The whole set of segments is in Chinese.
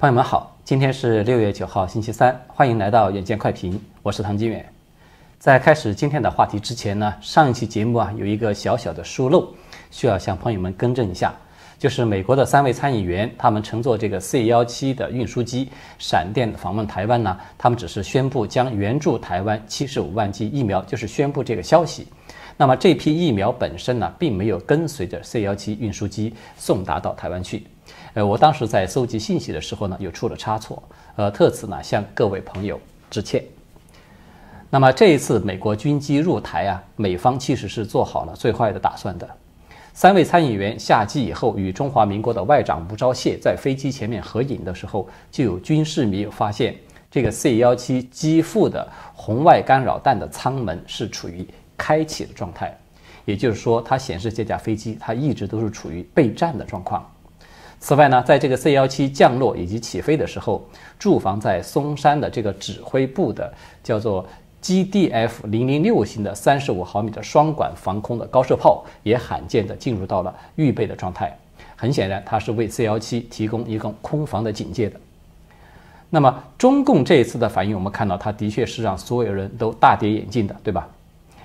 朋友们好，今天是六月九号，星期三，欢迎来到远见快评，我是唐金远。在开始今天的话题之前呢，上一期节目啊有一个小小的疏漏，需要向朋友们更正一下，就是美国的三位参议员，他们乘坐这个 C 幺七的运输机闪电访问台湾呢，他们只是宣布将援助台湾七十五万剂疫苗，就是宣布这个消息。那么这批疫苗本身呢，并没有跟随着 C 幺七运输机送达到台湾去。呃，我当时在搜集信息的时候呢，又出了差错，呃，特此呢向各位朋友致歉。那么这一次美国军机入台啊，美方其实是做好了最坏的打算的。三位参议员下机以后，与中华民国的外长吴钊燮在飞机前面合影的时候，就有军事迷发现这个 C 幺七机腹的红外干扰弹的舱门是处于开启的状态，也就是说，它显示这架飞机它一直都是处于备战的状况。此外呢，在这个 C 幺七降落以及起飞的时候，驻防在松山的这个指挥部的叫做 GDF 零零六型的三十五毫米的双管防空的高射炮，也罕见的进入到了预备的状态。很显然，它是为 C 幺七提供一个空防的警戒的。那么，中共这一次的反应，我们看到，它的确是让所有人都大跌眼镜的，对吧？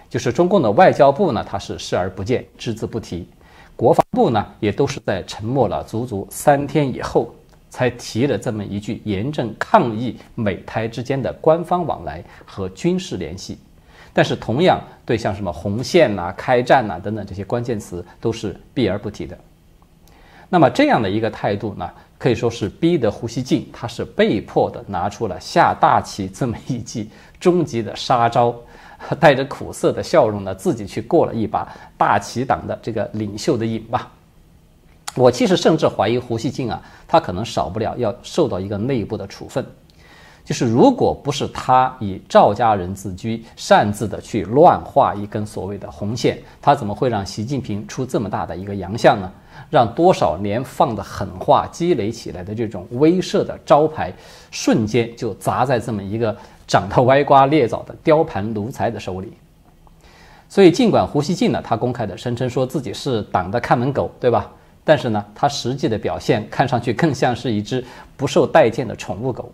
就是中共的外交部呢，它是视而不见，只字不提。国防部呢，也都是在沉默了足足三天以后，才提了这么一句，严正抗议美台之间的官方往来和军事联系。但是，同样对像什么红线呐、开战呐等等这些关键词，都是避而不提的。那么，这样的一个态度呢，可以说是逼得胡锡进，他是被迫的拿出了下大棋这么一记终极的杀招。带着苦涩的笑容呢，自己去过了一把大旗党的这个领袖的瘾吧。我其实甚至怀疑胡锡进啊，他可能少不了要受到一个内部的处分。就是如果不是他以赵家人自居，擅自的去乱画一根所谓的红线，他怎么会让习近平出这么大的一个洋相呢？让多少年放的狠话积累起来的这种威慑的招牌，瞬间就砸在这么一个。长得歪瓜裂枣的雕盘奴才的手里，所以尽管胡锡进呢，他公开的声称说自己是党的看门狗，对吧？但是呢，他实际的表现看上去更像是一只不受待见的宠物狗，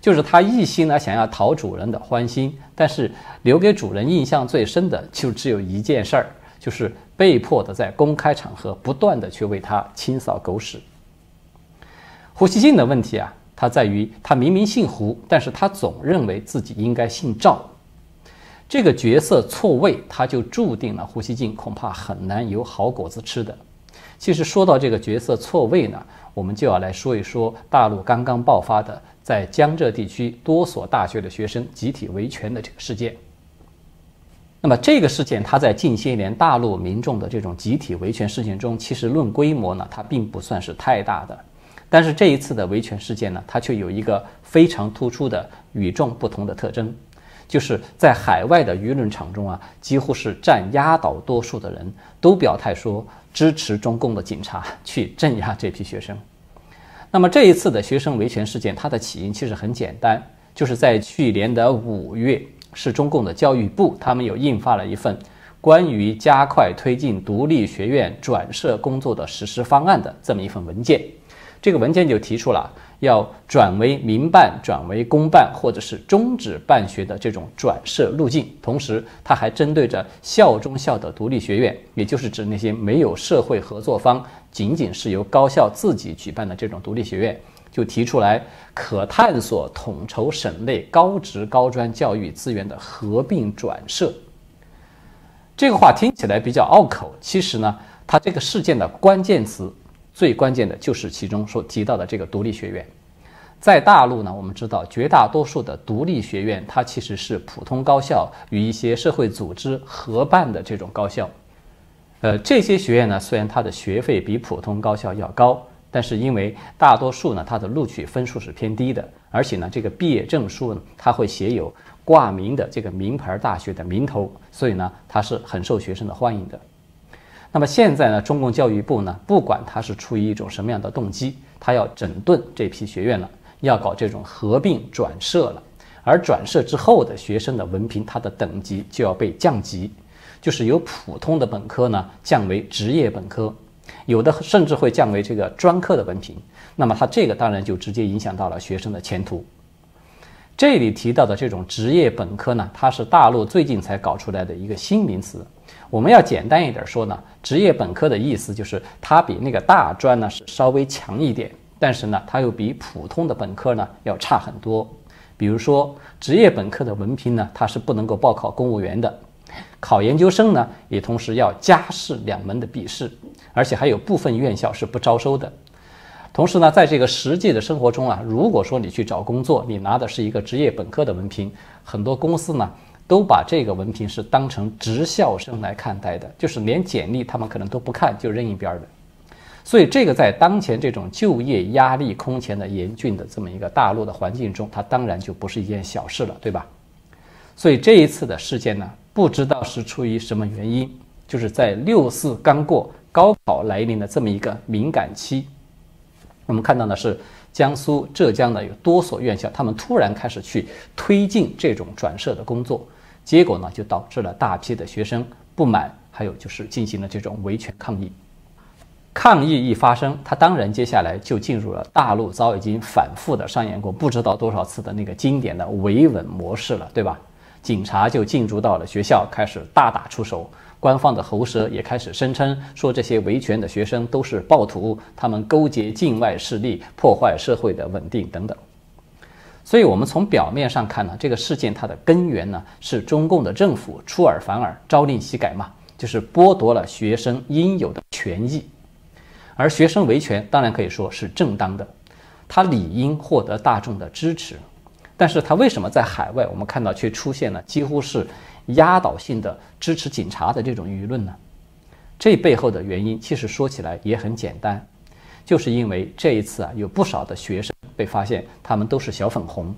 就是他一心呢想要讨主人的欢心，但是留给主人印象最深的就只有一件事儿，就是被迫的在公开场合不断的去为他清扫狗屎。胡锡进的问题啊。他在于，他明明姓胡，但是他总认为自己应该姓赵。这个角色错位，他就注定了胡锡进恐怕很难有好果子吃的。其实说到这个角色错位呢，我们就要来说一说大陆刚刚爆发的在江浙地区多所大学的学生集体维权的这个事件。那么这个事件，它在近些年大陆民众的这种集体维权事件中，其实论规模呢，它并不算是太大的。但是这一次的维权事件呢，它却有一个非常突出的与众不同的特征，就是在海外的舆论场中啊，几乎是占压倒多数的人都表态说支持中共的警察去镇压这批学生。那么这一次的学生维权事件，它的起因其实很简单，就是在去年的五月，是中共的教育部他们有印发了一份关于加快推进独立学院转设工作的实施方案的这么一份文件。这个文件就提出了要转为民办、转为公办，或者是终止办学的这种转设路径。同时，他还针对着校中校的独立学院，也就是指那些没有社会合作方、仅仅是由高校自己举办的这种独立学院，就提出来可探索统筹省内高职高专教育资源的合并转设。这个话听起来比较拗口，其实呢，它这个事件的关键词。最关键的就是其中所提到的这个独立学院，在大陆呢，我们知道绝大多数的独立学院，它其实是普通高校与一些社会组织合办的这种高校。呃，这些学院呢，虽然它的学费比普通高校要高，但是因为大多数呢，它的录取分数是偏低的，而且呢，这个毕业证书呢，它会写有挂名的这个名牌大学的名头，所以呢，它是很受学生的欢迎的。那么现在呢，中共教育部呢，不管它是出于一种什么样的动机，他要整顿这批学院了，要搞这种合并转设了，而转设之后的学生的文凭，它的等级就要被降级，就是由普通的本科呢降为职业本科，有的甚至会降为这个专科的文凭。那么它这个当然就直接影响到了学生的前途。这里提到的这种职业本科呢，它是大陆最近才搞出来的一个新名词。我们要简单一点说呢，职业本科的意思就是它比那个大专呢是稍微强一点，但是呢，它又比普通的本科呢要差很多。比如说，职业本科的文凭呢，它是不能够报考公务员的；考研究生呢，也同时要加试两门的笔试，而且还有部分院校是不招收的。同时呢，在这个实际的生活中啊，如果说你去找工作，你拿的是一个职业本科的文凭，很多公司呢都把这个文凭是当成职校生来看待的，就是连简历他们可能都不看就扔一边的。所以这个在当前这种就业压力空前的严峻的这么一个大陆的环境中，它当然就不是一件小事了，对吧？所以这一次的事件呢，不知道是出于什么原因，就是在六四刚过，高考来临的这么一个敏感期。我们看到的是江苏、浙江的有多所院校，他们突然开始去推进这种转设的工作，结果呢，就导致了大批的学生不满，还有就是进行了这种维权抗议。抗议一发生，他当然接下来就进入了大陆早已经反复的上演过不知道多少次的那个经典的维稳模式了，对吧？警察就进驻到了学校，开始大打出手。官方的喉舌也开始声称说，这些维权的学生都是暴徒，他们勾结境外势力，破坏社会的稳定等等。所以，我们从表面上看呢，这个事件它的根源呢，是中共的政府出尔反尔，朝令夕改嘛，就是剥夺了学生应有的权益。而学生维权当然可以说是正当的，他理应获得大众的支持。但是他为什么在海外我们看到却出现了几乎是？压倒性的支持警察的这种舆论呢？这背后的原因其实说起来也很简单，就是因为这一次啊，有不少的学生被发现，他们都是小粉红，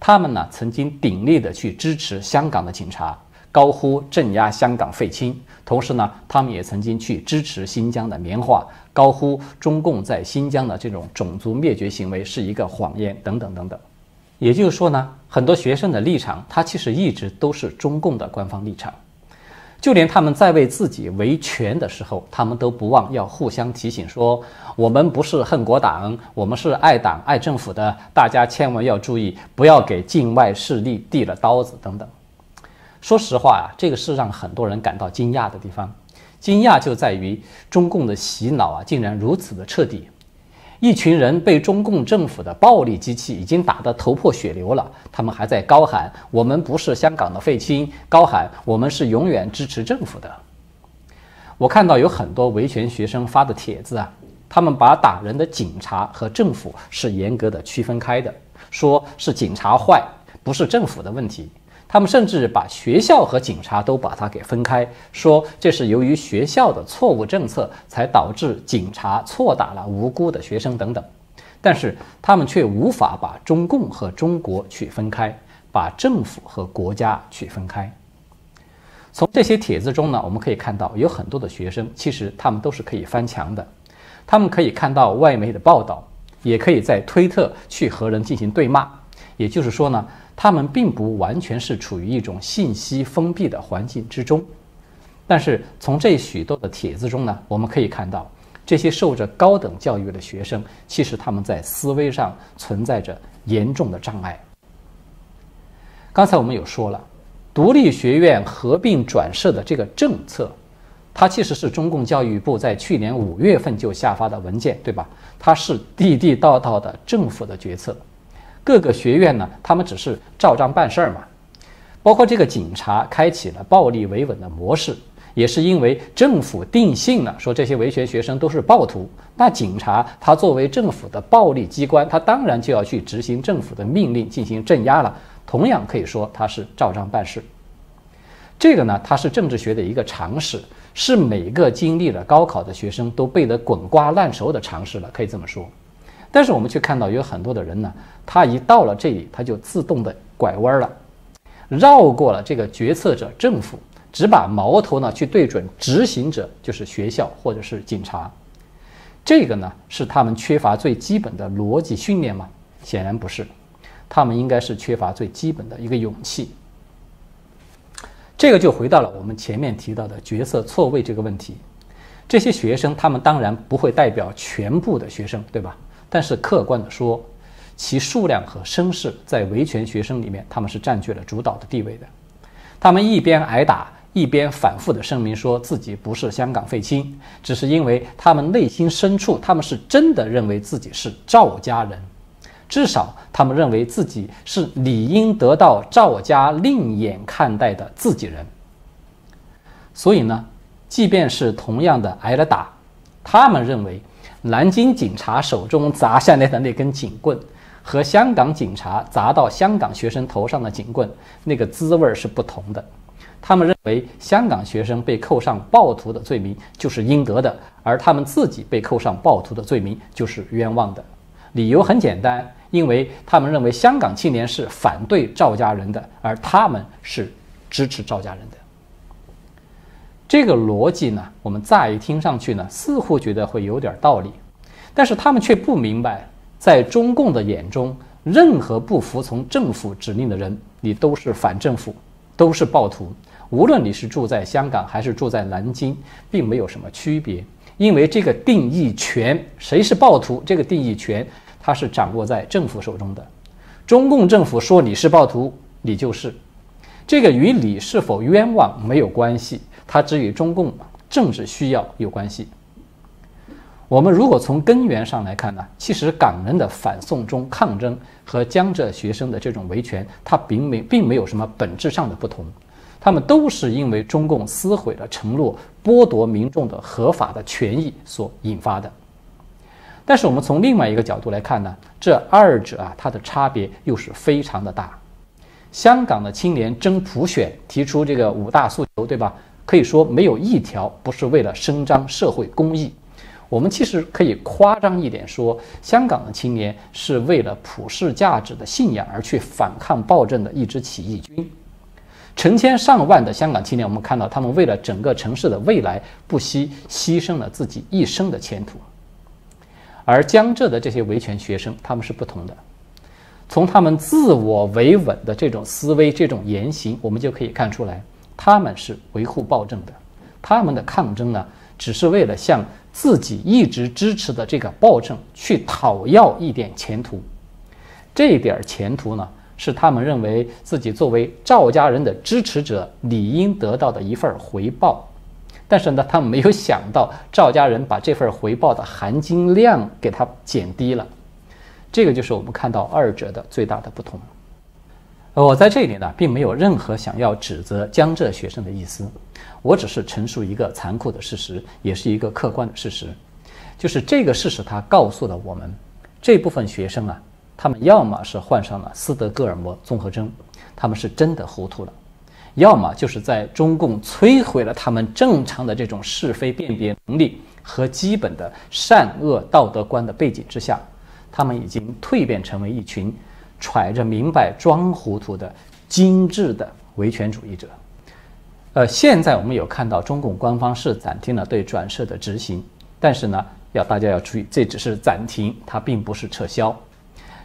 他们呢曾经鼎力的去支持香港的警察，高呼镇压香港废青，同时呢，他们也曾经去支持新疆的棉花，高呼中共在新疆的这种种族灭绝行为是一个谎言，等等等等。也就是说呢，很多学生的立场，他其实一直都是中共的官方立场。就连他们在为自己维权的时候，他们都不忘要互相提醒说：“我们不是恨国党，我们是爱党爱政府的，大家千万要注意，不要给境外势力递了刀子。”等等。说实话啊，这个是让很多人感到惊讶的地方。惊讶就在于中共的洗脑啊，竟然如此的彻底。一群人被中共政府的暴力机器已经打得头破血流了，他们还在高喊“我们不是香港的废青”，高喊“我们是永远支持政府的”。我看到有很多维权学生发的帖子啊，他们把打人的警察和政府是严格的区分开的，说是警察坏，不是政府的问题。他们甚至把学校和警察都把它给分开，说这是由于学校的错误政策才导致警察错打了无辜的学生等等，但是他们却无法把中共和中国去分开，把政府和国家去分开。从这些帖子中呢，我们可以看到有很多的学生其实他们都是可以翻墙的，他们可以看到外媒的报道，也可以在推特去和人进行对骂，也就是说呢。他们并不完全是处于一种信息封闭的环境之中，但是从这许多的帖子中呢，我们可以看到，这些受着高等教育的学生，其实他们在思维上存在着严重的障碍。刚才我们有说了，独立学院合并转设的这个政策，它其实是中共教育部在去年五月份就下发的文件，对吧？它是地地道道的政府的决策。各个学院呢，他们只是照章办事儿嘛。包括这个警察开启了暴力维稳的模式，也是因为政府定性了说这些维权学生都是暴徒。那警察他作为政府的暴力机关，他当然就要去执行政府的命令进行镇压了。同样可以说他是照章办事。这个呢，它是政治学的一个常识，是每个经历了高考的学生都背得滚瓜烂熟的常识了，可以这么说。但是我们却看到有很多的人呢，他一到了这里，他就自动的拐弯了，绕过了这个决策者政府，只把矛头呢去对准执行者，就是学校或者是警察。这个呢是他们缺乏最基本的逻辑训练吗？显然不是，他们应该是缺乏最基本的一个勇气。这个就回到了我们前面提到的角色错位这个问题。这些学生他们当然不会代表全部的学生，对吧？但是客观的说，其数量和声势在维权学生里面，他们是占据了主导的地位的。他们一边挨打，一边反复的声明说自己不是香港废青，只是因为他们内心深处，他们是真的认为自己是赵家人，至少他们认为自己是理应得到赵家另眼看待的自己人。所以呢，即便是同样的挨了打，他们认为。南京警察手中砸下来的那根警棍，和香港警察砸到香港学生头上的警棍，那个滋味是不同的。他们认为香港学生被扣上暴徒的罪名就是应得的，而他们自己被扣上暴徒的罪名就是冤枉的。理由很简单，因为他们认为香港青年是反对赵家人的，而他们是支持赵家人的。这个逻辑呢，我们乍一听上去呢，似乎觉得会有点道理，但是他们却不明白，在中共的眼中，任何不服从政府指令的人，你都是反政府，都是暴徒。无论你是住在香港还是住在南京，并没有什么区别，因为这个定义权，谁是暴徒，这个定义权，它是掌握在政府手中的。中共政府说你是暴徒，你就是，这个与你是否冤枉没有关系。它只与中共政治需要有关系。我们如果从根源上来看呢，其实港人的反送中抗争和江浙学生的这种维权，它并没并没有什么本质上的不同，他们都是因为中共撕毁了承诺，剥夺民众的合法的权益所引发的。但是我们从另外一个角度来看呢，这二者啊，它的差别又是非常的大。香港的青年争普选，提出这个五大诉求，对吧？可以说没有一条不是为了伸张社会公义。我们其实可以夸张一点说，香港的青年是为了普世价值的信仰而去反抗暴政的一支起义军。成千上万的香港青年，我们看到他们为了整个城市的未来，不惜牺牲了自己一生的前途。而江浙的这些维权学生，他们是不同的。从他们自我维稳的这种思维、这种言行，我们就可以看出来。他们是维护暴政的，他们的抗争呢，只是为了向自己一直支持的这个暴政去讨要一点前途。这点前途呢，是他们认为自己作为赵家人的支持者理应得到的一份回报。但是呢，他没有想到赵家人把这份回报的含金量给他减低了。这个就是我们看到二者的最大的不同。我在这里呢，并没有任何想要指责江浙学生的意思，我只是陈述一个残酷的事实，也是一个客观的事实，就是这个事实它告诉了我们，这部分学生啊，他们要么是患上了斯德哥尔摩综合征，他们是真的糊涂了，要么就是在中共摧毁了他们正常的这种是非辨别能力和基本的善恶道德观的背景之下，他们已经蜕变成为一群。揣着明白装糊涂的精致的维权主义者，呃，现在我们有看到中共官方是暂停了对转社的执行，但是呢，要大家要注意，这只是暂停，它并不是撤销，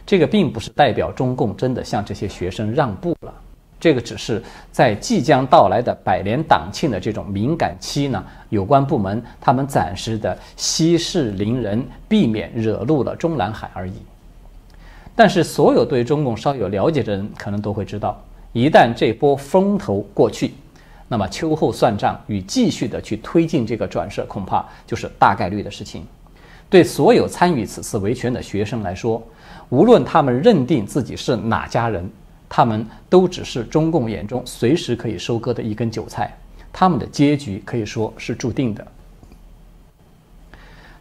这个并不是代表中共真的向这些学生让步了，这个只是在即将到来的百年党庆的这种敏感期呢，有关部门他们暂时的息事宁人，避免惹怒了中南海而已。但是，所有对中共稍有了解的人，可能都会知道，一旦这波风头过去，那么秋后算账与继续的去推进这个转社，恐怕就是大概率的事情。对所有参与此次维权的学生来说，无论他们认定自己是哪家人，他们都只是中共眼中随时可以收割的一根韭菜，他们的结局可以说是注定的。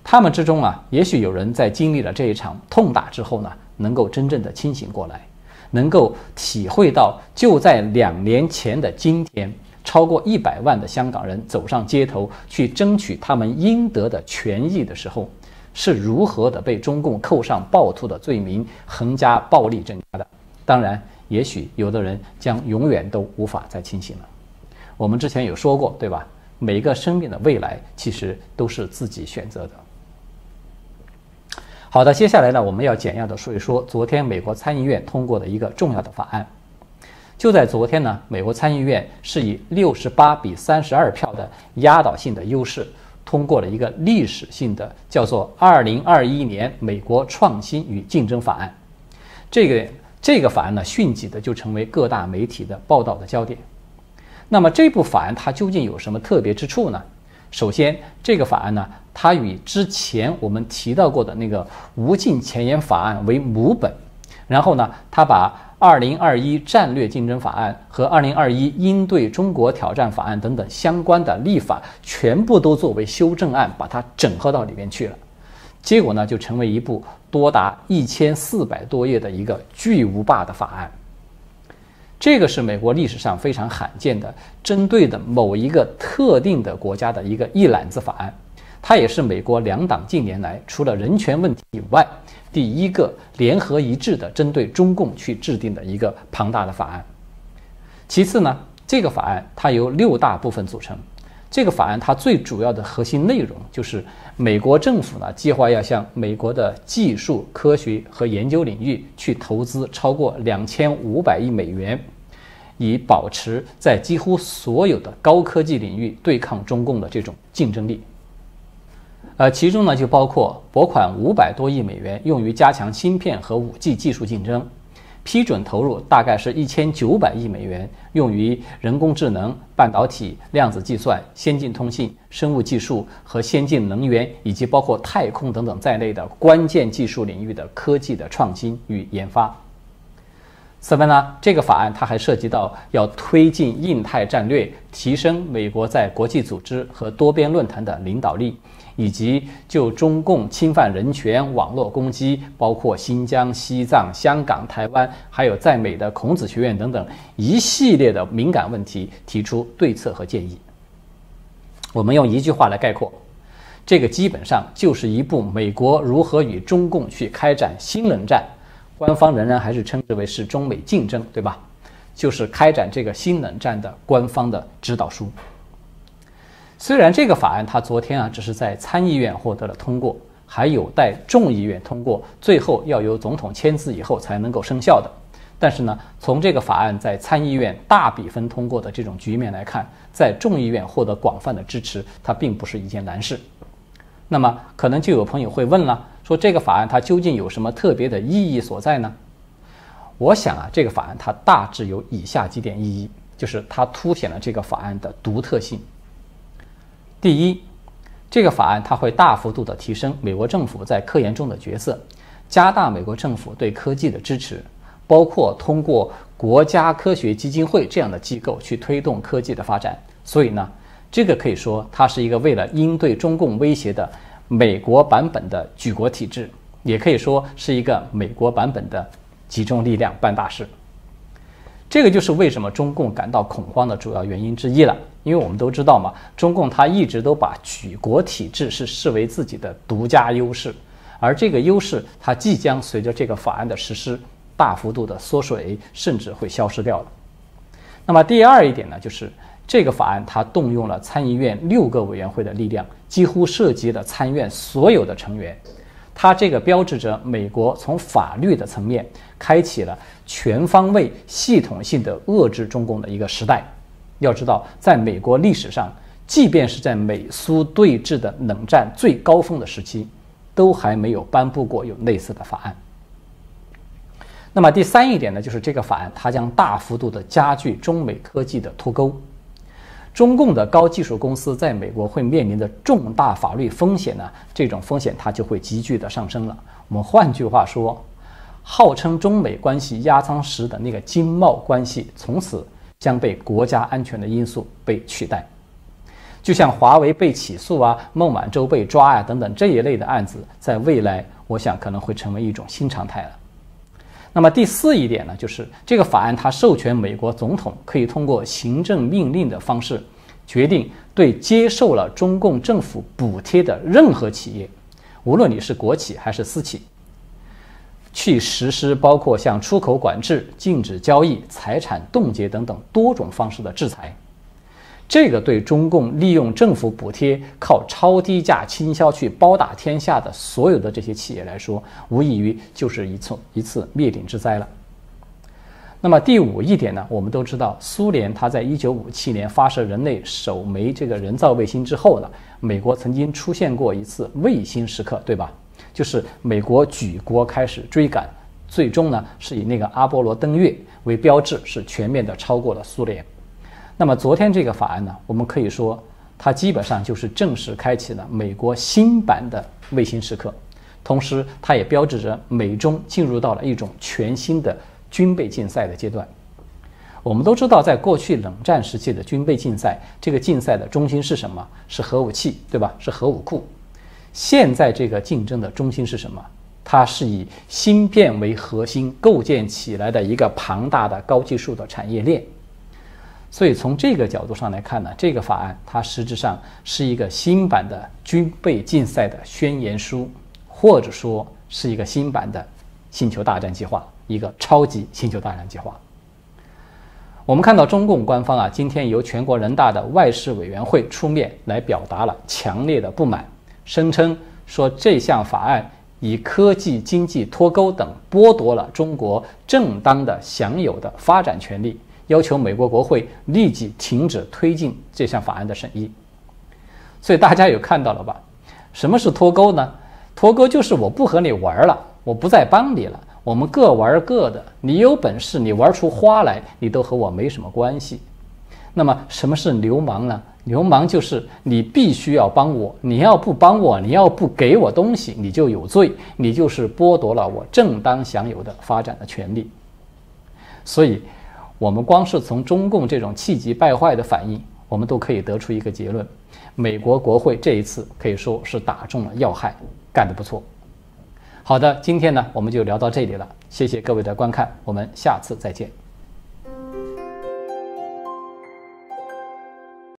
他们之中啊，也许有人在经历了这一场痛打之后呢。能够真正的清醒过来，能够体会到就在两年前的今天，超过一百万的香港人走上街头去争取他们应得的权益的时候，是如何的被中共扣上暴徒的罪名，横加暴力镇压的。当然，也许有的人将永远都无法再清醒了。我们之前有说过，对吧？每个生命的未来其实都是自己选择的。好的，接下来呢，我们要简要的说一说昨天美国参议院通过的一个重要的法案。就在昨天呢，美国参议院是以六十八比三十二票的压倒性的优势，通过了一个历史性的叫做《二零二一年美国创新与竞争法案》。这个这个法案呢，迅即的就成为各大媒体的报道的焦点。那么这部法案它究竟有什么特别之处呢？首先，这个法案呢，它与之前我们提到过的那个无尽前沿法案为母本，然后呢，它把二零二一战略竞争法案和二零二一应对中国挑战法案等等相关的立法全部都作为修正案，把它整合到里面去了。结果呢，就成为一部多达一千四百多页的一个巨无霸的法案。这个是美国历史上非常罕见的，针对的某一个特定的国家的一个一揽子法案。它也是美国两党近年来除了人权问题以外，第一个联合一致的针对中共去制定的一个庞大的法案。其次呢，这个法案它由六大部分组成。这个法案它最主要的核心内容就是，美国政府呢计划要向美国的技术、科学和研究领域去投资超过两千五百亿美元，以保持在几乎所有的高科技领域对抗中共的这种竞争力。呃，其中呢就包括拨款五百多亿美元用于加强芯片和五 G 技术竞争。批准投入大概是一千九百亿美元，用于人工智能、半导体、量子计算、先进通信、生物技术和先进能源，以及包括太空等等在内的关键技术领域的科技的创新与研发。此外呢，这个法案它还涉及到要推进印太战略，提升美国在国际组织和多边论坛的领导力。以及就中共侵犯人权、网络攻击，包括新疆、西藏、香港、台湾，还有在美的孔子学院等等一系列的敏感问题，提出对策和建议。我们用一句话来概括，这个基本上就是一部美国如何与中共去开展新冷战，官方仍然还是称之为是中美竞争，对吧？就是开展这个新冷战的官方的指导书。虽然这个法案它昨天啊只是在参议院获得了通过，还有待众议院通过，最后要由总统签字以后才能够生效的。但是呢，从这个法案在参议院大比分通过的这种局面来看，在众议院获得广泛的支持，它并不是一件难事。那么，可能就有朋友会问了，说这个法案它究竟有什么特别的意义所在呢？我想啊，这个法案它大致有以下几点意义，就是它凸显了这个法案的独特性。第一，这个法案它会大幅度的提升美国政府在科研中的角色，加大美国政府对科技的支持，包括通过国家科学基金会这样的机构去推动科技的发展。所以呢，这个可以说它是一个为了应对中共威胁的美国版本的举国体制，也可以说是一个美国版本的集中力量办大事。这个就是为什么中共感到恐慌的主要原因之一了。因为我们都知道嘛，中共他一直都把举国体制是视为自己的独家优势，而这个优势它即将随着这个法案的实施大幅度的缩水，甚至会消失掉了。那么第二一点呢，就是这个法案它动用了参议院六个委员会的力量，几乎涉及了参院所有的成员，它这个标志着美国从法律的层面开启了全方位、系统性的遏制中共的一个时代。要知道，在美国历史上，即便是在美苏对峙的冷战最高峰的时期，都还没有颁布过有类似的法案。那么第三一点呢，就是这个法案它将大幅度的加剧中美科技的脱钩，中共的高技术公司在美国会面临的重大法律风险呢，这种风险它就会急剧的上升了。我们换句话说，号称中美关系压舱石的那个经贸关系，从此。将被国家安全的因素被取代，就像华为被起诉啊、孟晚舟被抓啊等等这一类的案子，在未来我想可能会成为一种新常态了。那么第四一点呢，就是这个法案它授权美国总统可以通过行政命令的方式，决定对接受了中共政府补贴的任何企业，无论你是国企还是私企。去实施包括像出口管制、禁止交易、财产冻结等等多种方式的制裁，这个对中共利用政府补贴靠超低价倾销去包打天下的所有的这些企业来说，无异于就是一次一次灭顶之灾了。那么第五一点呢，我们都知道，苏联它在一九五七年发射人类首枚这个人造卫星之后呢，美国曾经出现过一次卫星时刻，对吧？就是美国举国开始追赶，最终呢是以那个阿波罗登月为标志，是全面的超过了苏联。那么昨天这个法案呢，我们可以说它基本上就是正式开启了美国新版的卫星时刻，同时它也标志着美中进入到了一种全新的。军备竞赛的阶段，我们都知道，在过去冷战时期的军备竞赛，这个竞赛的中心是什么？是核武器，对吧？是核武库。现在这个竞争的中心是什么？它是以芯片为核心构建起来的一个庞大的高技术的产业链。所以从这个角度上来看呢，这个法案它实质上是一个新版的军备竞赛的宣言书，或者说是一个新版的星球大战计划。一个超级星球大战计划。我们看到中共官方啊，今天由全国人大的外事委员会出面来表达了强烈的不满，声称说这项法案以科技经济脱钩等剥夺了中国正当的享有的发展权利，要求美国国会立即停止推进这项法案的审议。所以大家有看到了吧？什么是脱钩呢？脱钩就是我不和你玩了，我不再帮你了。我们各玩各的，你有本事你玩出花来，你都和我没什么关系。那么什么是流氓呢？流氓就是你必须要帮我，你要不帮我，你要不给我东西，你就有罪，你就是剥夺了我正当享有的发展的权利。所以，我们光是从中共这种气急败坏的反应，我们都可以得出一个结论：美国国会这一次可以说是打中了要害，干得不错。好的，今天呢我们就聊到这里了，谢谢各位的观看，我们下次再见。